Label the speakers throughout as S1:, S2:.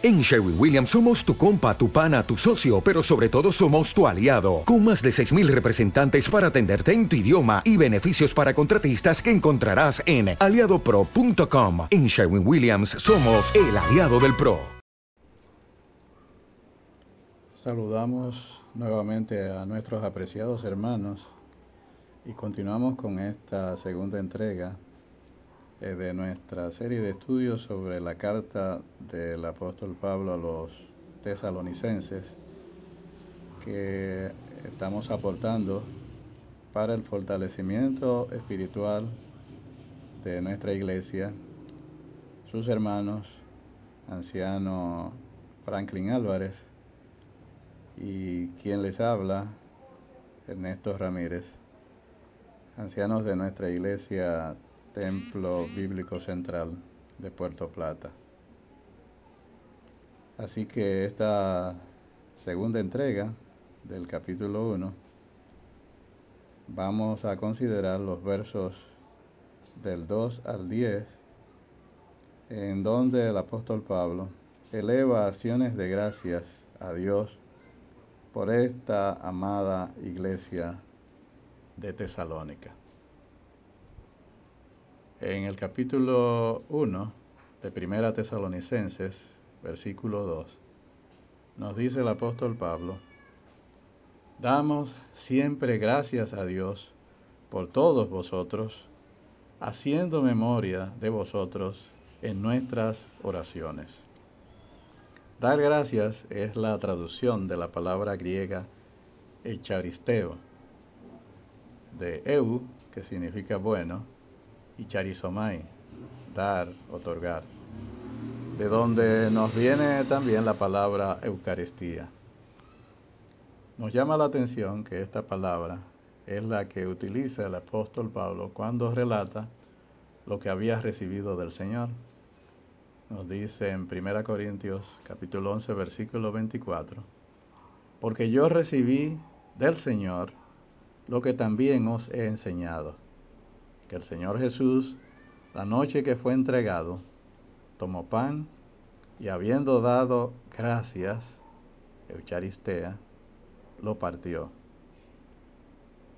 S1: En Sherwin Williams somos tu compa, tu pana, tu socio, pero sobre todo somos tu aliado, con más de 6.000 representantes para atenderte en tu idioma y beneficios para contratistas que encontrarás en aliadopro.com. En Sherwin Williams somos el aliado del PRO.
S2: Saludamos nuevamente a nuestros apreciados hermanos y continuamos con esta segunda entrega de nuestra serie de estudios sobre la carta del apóstol Pablo a los tesalonicenses que estamos aportando para el fortalecimiento espiritual de nuestra iglesia, sus hermanos, anciano Franklin Álvarez y quien les habla, Ernesto Ramírez, ancianos de nuestra iglesia Templo Bíblico Central de Puerto Plata. Así que esta segunda entrega del capítulo 1 vamos a considerar los versos del 2 al 10 en donde el apóstol Pablo eleva acciones de gracias a Dios por esta amada iglesia de Tesalónica. En el capítulo 1 de Primera Tesalonicenses, versículo 2, nos dice el apóstol Pablo, Damos siempre gracias a Dios por todos vosotros, haciendo memoria de vosotros en nuestras oraciones. Dar gracias es la traducción de la palabra griega echaristeo, de eu, que significa bueno, y charizomai, dar, otorgar, de donde nos viene también la palabra Eucaristía. Nos llama la atención que esta palabra es la que utiliza el apóstol Pablo cuando relata lo que había recibido del Señor. Nos dice en 1 Corintios capítulo 11 versículo 24, porque yo recibí del Señor lo que también os he enseñado que el Señor Jesús, la noche que fue entregado, tomó pan y habiendo dado gracias, Eucharistea, lo partió.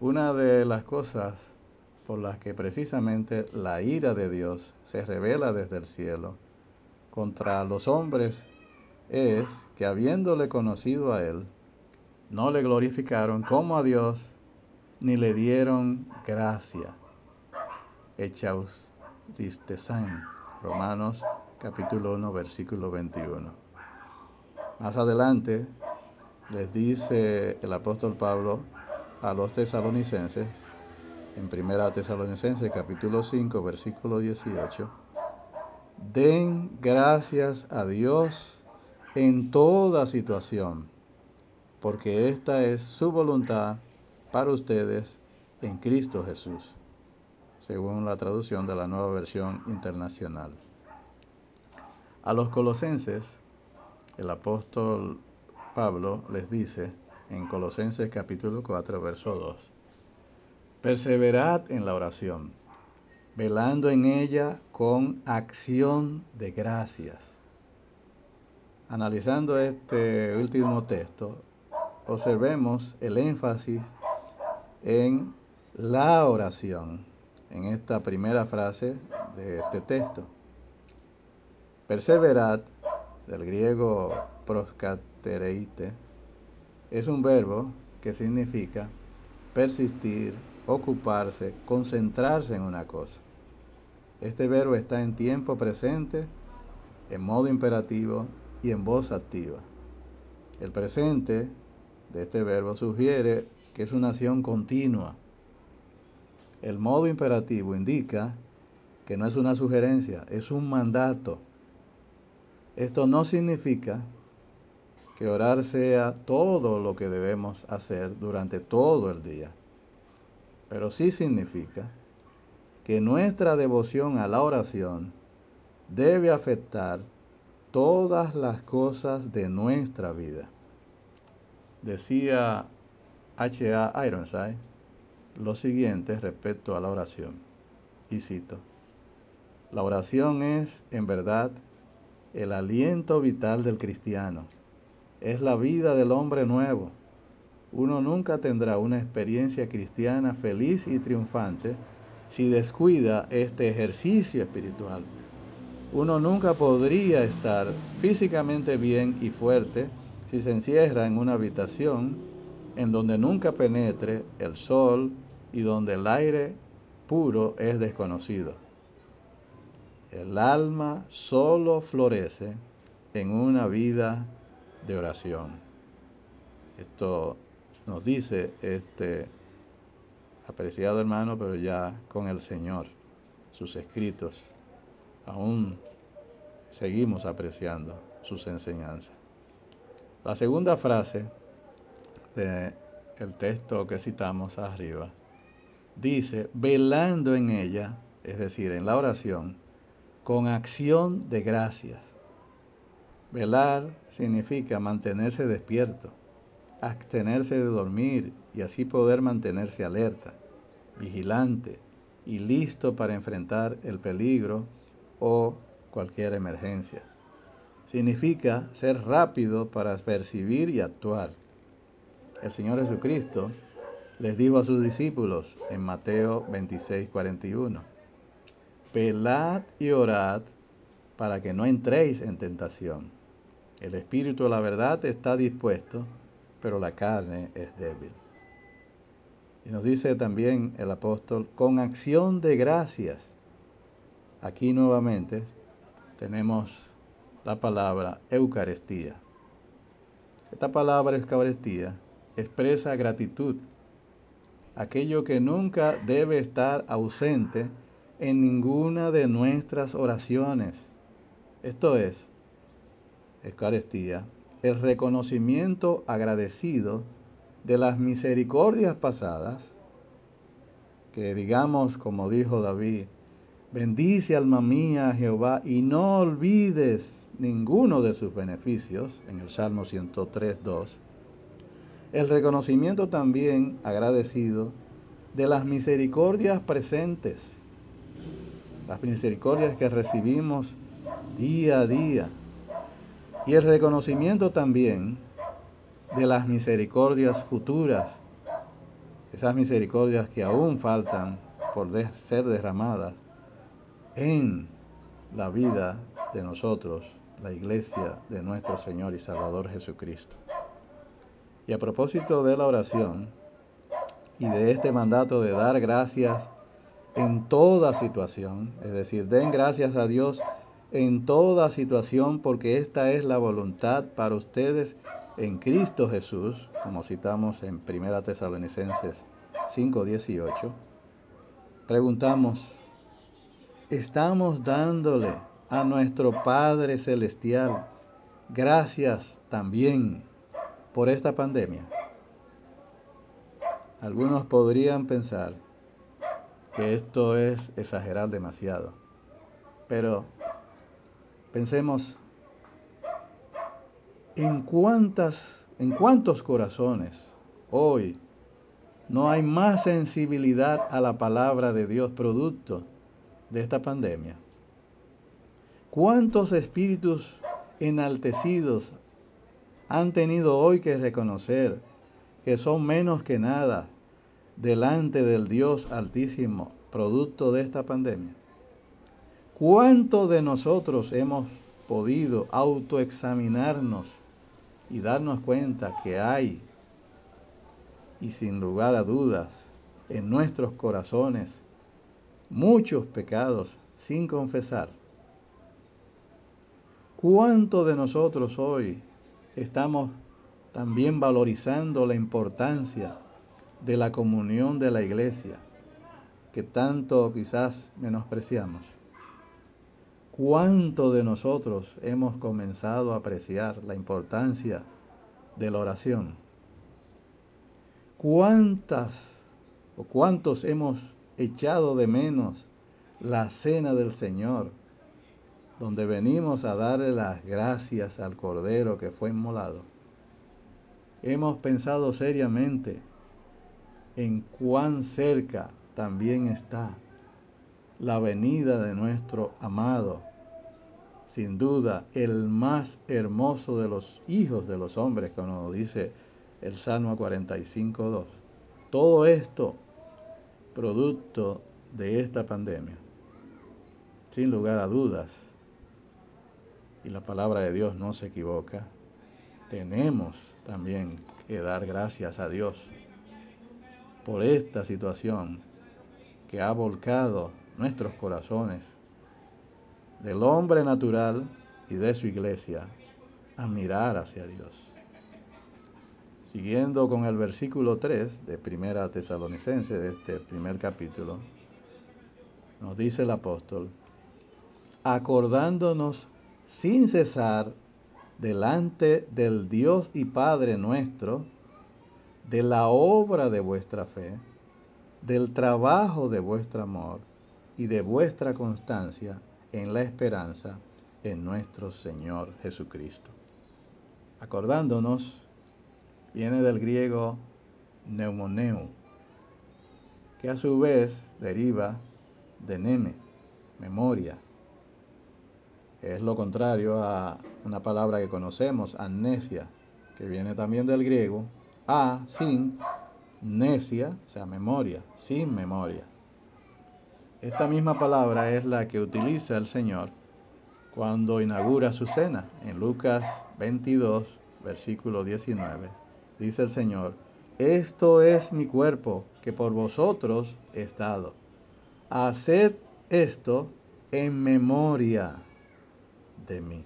S2: Una de las cosas por las que precisamente la ira de Dios se revela desde el cielo contra los hombres es que habiéndole conocido a Él, no le glorificaron como a Dios, ni le dieron gracia Echaus Distesan, Romanos capítulo 1, versículo 21. Más adelante les dice el apóstol Pablo a los tesalonicenses, en primera tesalonicenses capítulo 5, versículo 18, den gracias a Dios en toda situación, porque esta es su voluntad para ustedes en Cristo Jesús según la traducción de la nueva versión internacional. A los colosenses, el apóstol Pablo les dice en Colosenses capítulo 4, verso 2, Perseverad en la oración, velando en ella con acción de gracias. Analizando este último texto, observemos el énfasis en la oración en esta primera frase de este texto. Perseverad, del griego proskatereite, es un verbo que significa persistir, ocuparse, concentrarse en una cosa. Este verbo está en tiempo presente, en modo imperativo y en voz activa. El presente de este verbo sugiere que es una acción continua, el modo imperativo indica que no es una sugerencia, es un mandato. Esto no significa que orar sea todo lo que debemos hacer durante todo el día, pero sí significa que nuestra devoción a la oración debe afectar todas las cosas de nuestra vida. Decía H.A. Ironside, lo siguiente respecto a la oración. Y cito, la oración es, en verdad, el aliento vital del cristiano. Es la vida del hombre nuevo. Uno nunca tendrá una experiencia cristiana feliz y triunfante si descuida este ejercicio espiritual. Uno nunca podría estar físicamente bien y fuerte si se encierra en una habitación en donde nunca penetre el sol y donde el aire puro es desconocido. El alma solo florece en una vida de oración. Esto nos dice este apreciado hermano, pero ya con el Señor, sus escritos. Aún seguimos apreciando sus enseñanzas. La segunda frase del texto que citamos arriba dice, velando en ella, es decir, en la oración, con acción de gracias. Velar significa mantenerse despierto, abstenerse de dormir y así poder mantenerse alerta, vigilante y listo para enfrentar el peligro o cualquier emergencia. Significa ser rápido para percibir y actuar. El Señor Jesucristo les dijo a sus discípulos en Mateo 26, 41, Pelad y orad para que no entréis en tentación. El espíritu de la verdad está dispuesto, pero la carne es débil. Y nos dice también el apóstol, con acción de gracias. Aquí nuevamente tenemos la palabra Eucaristía. Esta palabra Eucaristía expresa gratitud, aquello que nunca debe estar ausente en ninguna de nuestras oraciones. Esto es, Eucaristía, el reconocimiento agradecido de las misericordias pasadas, que digamos, como dijo David, bendice alma mía Jehová y no olvides ninguno de sus beneficios, en el Salmo 103, 2, el reconocimiento también agradecido de las misericordias presentes, las misericordias que recibimos día a día, y el reconocimiento también de las misericordias futuras, esas misericordias que aún faltan por ser derramadas en la vida de nosotros, la iglesia de nuestro Señor y Salvador Jesucristo. Y a propósito de la oración y de este mandato de dar gracias en toda situación, es decir, den gracias a Dios en toda situación porque esta es la voluntad para ustedes en Cristo Jesús, como citamos en 1 Tesalonicenses 5:18, preguntamos, ¿estamos dándole a nuestro Padre Celestial gracias también por esta pandemia? Algunos podrían pensar que esto es exagerar demasiado, pero pensemos en cuántas, en cuántos corazones hoy no hay más sensibilidad a la palabra de Dios producto de esta pandemia. ¿Cuántos espíritus enaltecidos han tenido hoy que reconocer que son menos que nada delante del Dios altísimo, producto de esta pandemia? ¿Cuántos de nosotros hemos podido autoexaminarnos y darnos cuenta que hay, y sin lugar a dudas, en nuestros corazones muchos pecados sin confesar. ¿Cuántos de nosotros hoy estamos también valorizando la importancia de la comunión de la iglesia que tanto quizás menospreciamos? ¿Cuánto de nosotros hemos comenzado a apreciar la importancia de la oración? ¿Cuántas o cuántos hemos echado de menos la cena del Señor, donde venimos a darle las gracias al Cordero que fue inmolado? Hemos pensado seriamente en cuán cerca también está la venida de nuestro amado sin duda el más hermoso de los hijos de los hombres, como dice el Salmo 45.2. Todo esto producto de esta pandemia, sin lugar a dudas, y la palabra de Dios no se equivoca, tenemos también que dar gracias a Dios por esta situación que ha volcado nuestros corazones del hombre natural y de su iglesia a mirar hacia Dios. Siguiendo con el versículo 3 de Primera Tesalonicense de este primer capítulo, nos dice el apóstol, acordándonos sin cesar delante del Dios y Padre nuestro, de la obra de vuestra fe, del trabajo de vuestro amor y de vuestra constancia en la esperanza en nuestro Señor Jesucristo. Acordándonos, viene del griego neumoneu, que a su vez deriva de neme, memoria. Es lo contrario a una palabra que conocemos, amnesia, que viene también del griego, a, sin, necia, o sea, memoria, sin memoria. Esta misma palabra es la que utiliza el Señor cuando inaugura su cena. En Lucas 22, versículo 19, dice el Señor, esto es mi cuerpo que por vosotros he dado. Haced esto en memoria de mí.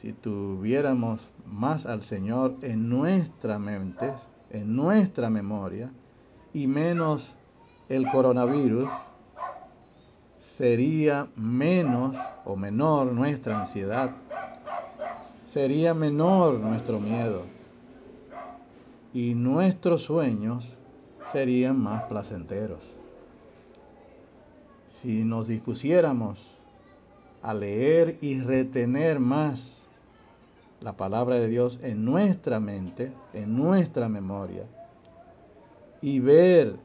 S2: Si tuviéramos más al Señor en nuestra mente, en nuestra memoria, y menos el coronavirus, sería menos o menor nuestra ansiedad, sería menor nuestro miedo y nuestros sueños serían más placenteros. Si nos dispusiéramos a leer y retener más la palabra de Dios en nuestra mente, en nuestra memoria, y ver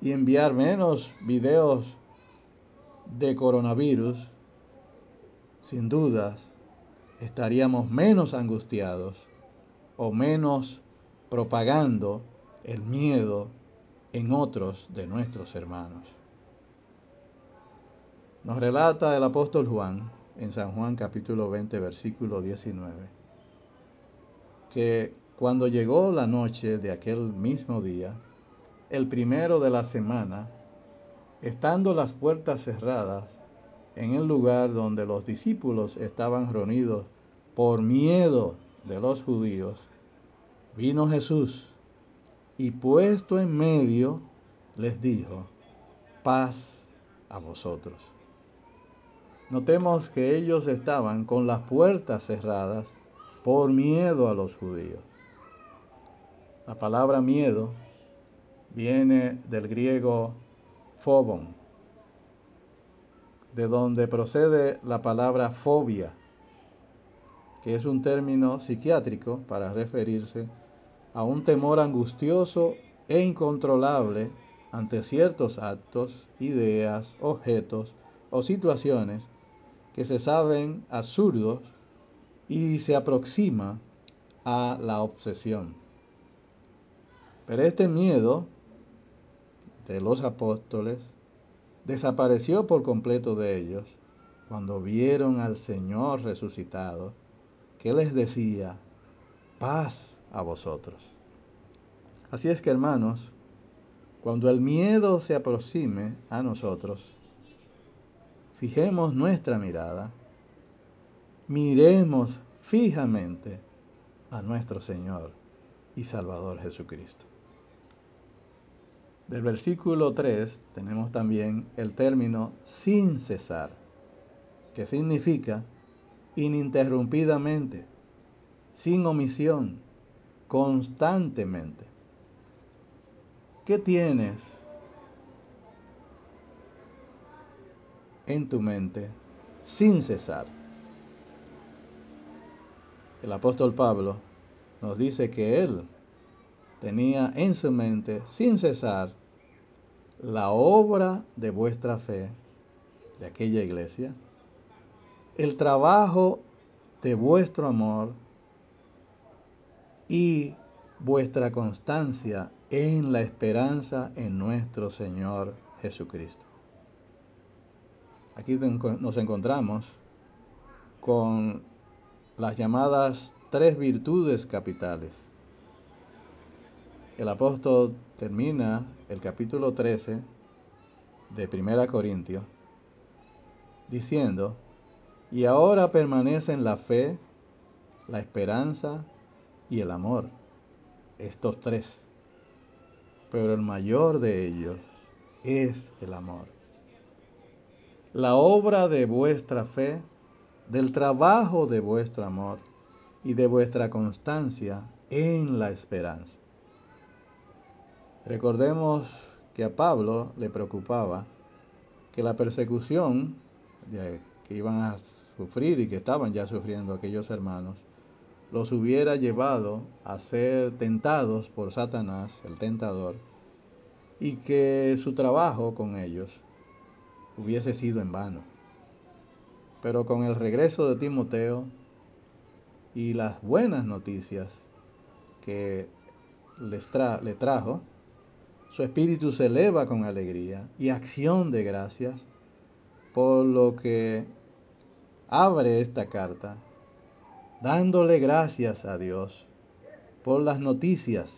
S2: y enviar menos videos de coronavirus, sin dudas estaríamos menos angustiados o menos propagando el miedo en otros de nuestros hermanos. Nos relata el apóstol Juan en San Juan capítulo 20 versículo 19 que cuando llegó la noche de aquel mismo día, el primero de la semana, estando las puertas cerradas en el lugar donde los discípulos estaban reunidos por miedo de los judíos, vino Jesús y puesto en medio les dijo, paz a vosotros. Notemos que ellos estaban con las puertas cerradas por miedo a los judíos. La palabra miedo viene del griego phobon, de donde procede la palabra fobia, que es un término psiquiátrico para referirse a un temor angustioso e incontrolable ante ciertos actos, ideas, objetos o situaciones que se saben absurdos y se aproxima a la obsesión. Pero este miedo de los apóstoles desapareció por completo de ellos cuando vieron al Señor resucitado, que les decía, paz a vosotros. Así es que hermanos, cuando el miedo se aproxime a nosotros, fijemos nuestra mirada, miremos fijamente a nuestro Señor y Salvador Jesucristo. Del versículo 3 tenemos también el término sin cesar, que significa ininterrumpidamente, sin omisión, constantemente. ¿Qué tienes en tu mente sin cesar? El apóstol Pablo nos dice que él tenía en su mente sin cesar la obra de vuestra fe de aquella iglesia, el trabajo de vuestro amor y vuestra constancia en la esperanza en nuestro Señor Jesucristo. Aquí nos encontramos con las llamadas tres virtudes capitales. El apóstol termina el capítulo 13 de Primera Corintios diciendo, y ahora permanecen la fe, la esperanza y el amor, estos tres. Pero el mayor de ellos es el amor. La obra de vuestra fe, del trabajo de vuestro amor y de vuestra constancia en la esperanza. Recordemos que a Pablo le preocupaba que la persecución que iban a sufrir y que estaban ya sufriendo aquellos hermanos, los hubiera llevado a ser tentados por Satanás, el tentador, y que su trabajo con ellos hubiese sido en vano. Pero con el regreso de Timoteo y las buenas noticias que les le trajo, su espíritu se eleva con alegría y acción de gracias por lo que abre esta carta dándole gracias a Dios por las noticias,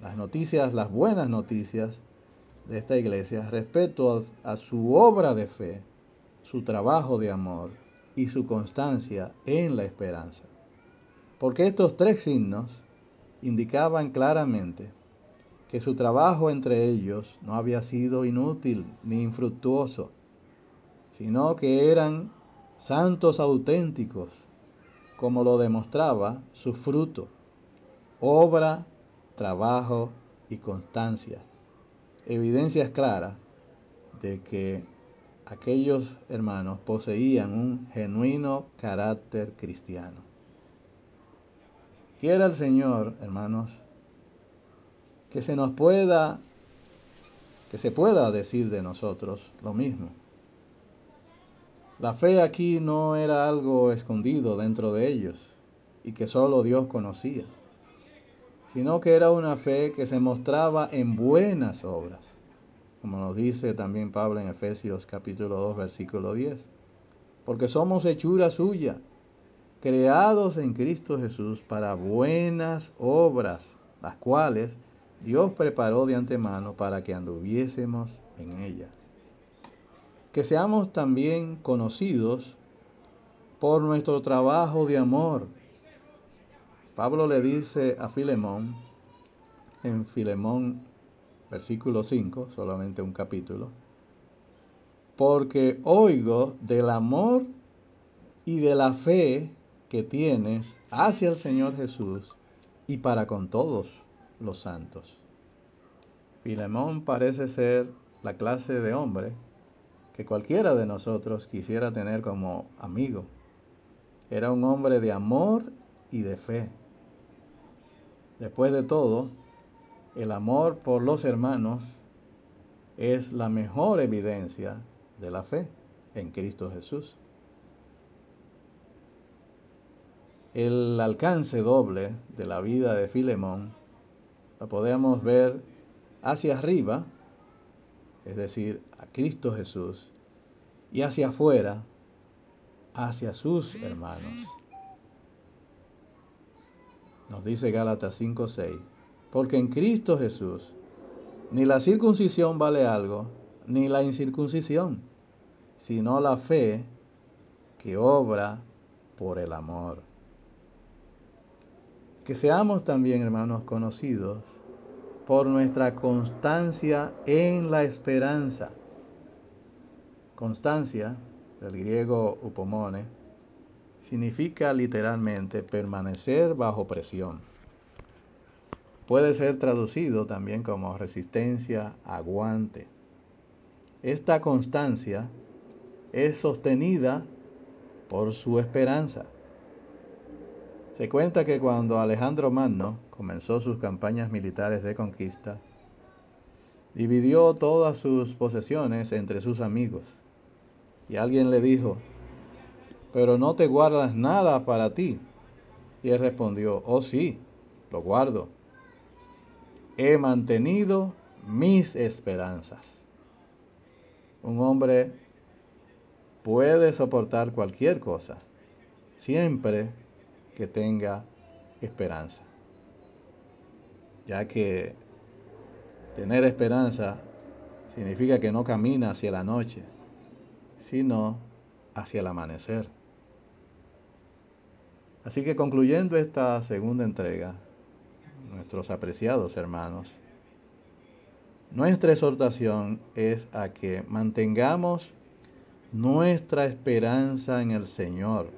S2: las noticias, las buenas noticias de esta iglesia respecto a, a su obra de fe, su trabajo de amor y su constancia en la esperanza. Porque estos tres signos indicaban claramente que su trabajo entre ellos no había sido inútil ni infructuoso, sino que eran santos auténticos, como lo demostraba su fruto, obra, trabajo y constancia. Evidencias claras de que aquellos hermanos poseían un genuino carácter cristiano. Quiera el Señor, hermanos, que se nos pueda, que se pueda decir de nosotros lo mismo. La fe aquí no era algo escondido dentro de ellos y que solo Dios conocía, sino que era una fe que se mostraba en buenas obras, como nos dice también Pablo en Efesios capítulo 2 versículo 10, porque somos hechura suya, creados en Cristo Jesús para buenas obras, las cuales Dios preparó de antemano para que anduviésemos en ella. Que seamos también conocidos por nuestro trabajo de amor. Pablo le dice a Filemón, en Filemón versículo 5, solamente un capítulo, porque oigo del amor y de la fe que tienes hacia el Señor Jesús y para con todos los santos. Filemón parece ser la clase de hombre que cualquiera de nosotros quisiera tener como amigo. Era un hombre de amor y de fe. Después de todo, el amor por los hermanos es la mejor evidencia de la fe en Cristo Jesús. El alcance doble de la vida de Filemón lo podemos ver hacia arriba, es decir, a Cristo Jesús, y hacia afuera, hacia sus hermanos. Nos dice Gálatas 5:6, porque en Cristo Jesús ni la circuncisión vale algo, ni la incircuncisión, sino la fe que obra por el amor que seamos también, hermanos, conocidos por nuestra constancia en la esperanza. Constancia, del griego upomone, significa literalmente permanecer bajo presión. Puede ser traducido también como resistencia, aguante. Esta constancia es sostenida por su esperanza. Se cuenta que cuando Alejandro Magno comenzó sus campañas militares de conquista, dividió todas sus posesiones entre sus amigos Y alguien le dijo, pero no te guardas nada para ti. Y él respondió, oh sí, lo guardo. He mantenido mis esperanzas. Un hombre puede soportar cualquier cosa, siempre que tenga esperanza. Ya que tener esperanza significa que no camina hacia la noche, sino hacia el amanecer. Así que concluyendo esta segunda entrega, nuestros apreciados hermanos, nuestra exhortación es a que mantengamos nuestra esperanza en el Señor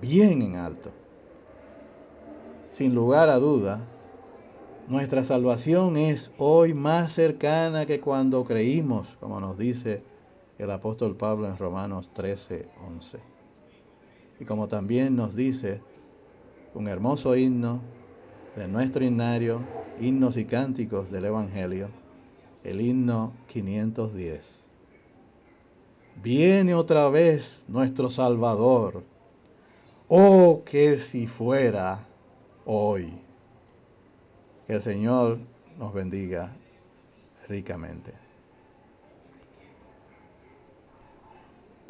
S2: bien en alto. Sin lugar a duda, nuestra salvación es hoy más cercana que cuando creímos, como nos dice el apóstol Pablo en Romanos 13, 11. Y como también nos dice un hermoso himno de nuestro himnario, himnos y cánticos del Evangelio, el himno 510. Viene otra vez nuestro Salvador. Oh, que si fuera hoy. Que el Señor nos bendiga ricamente.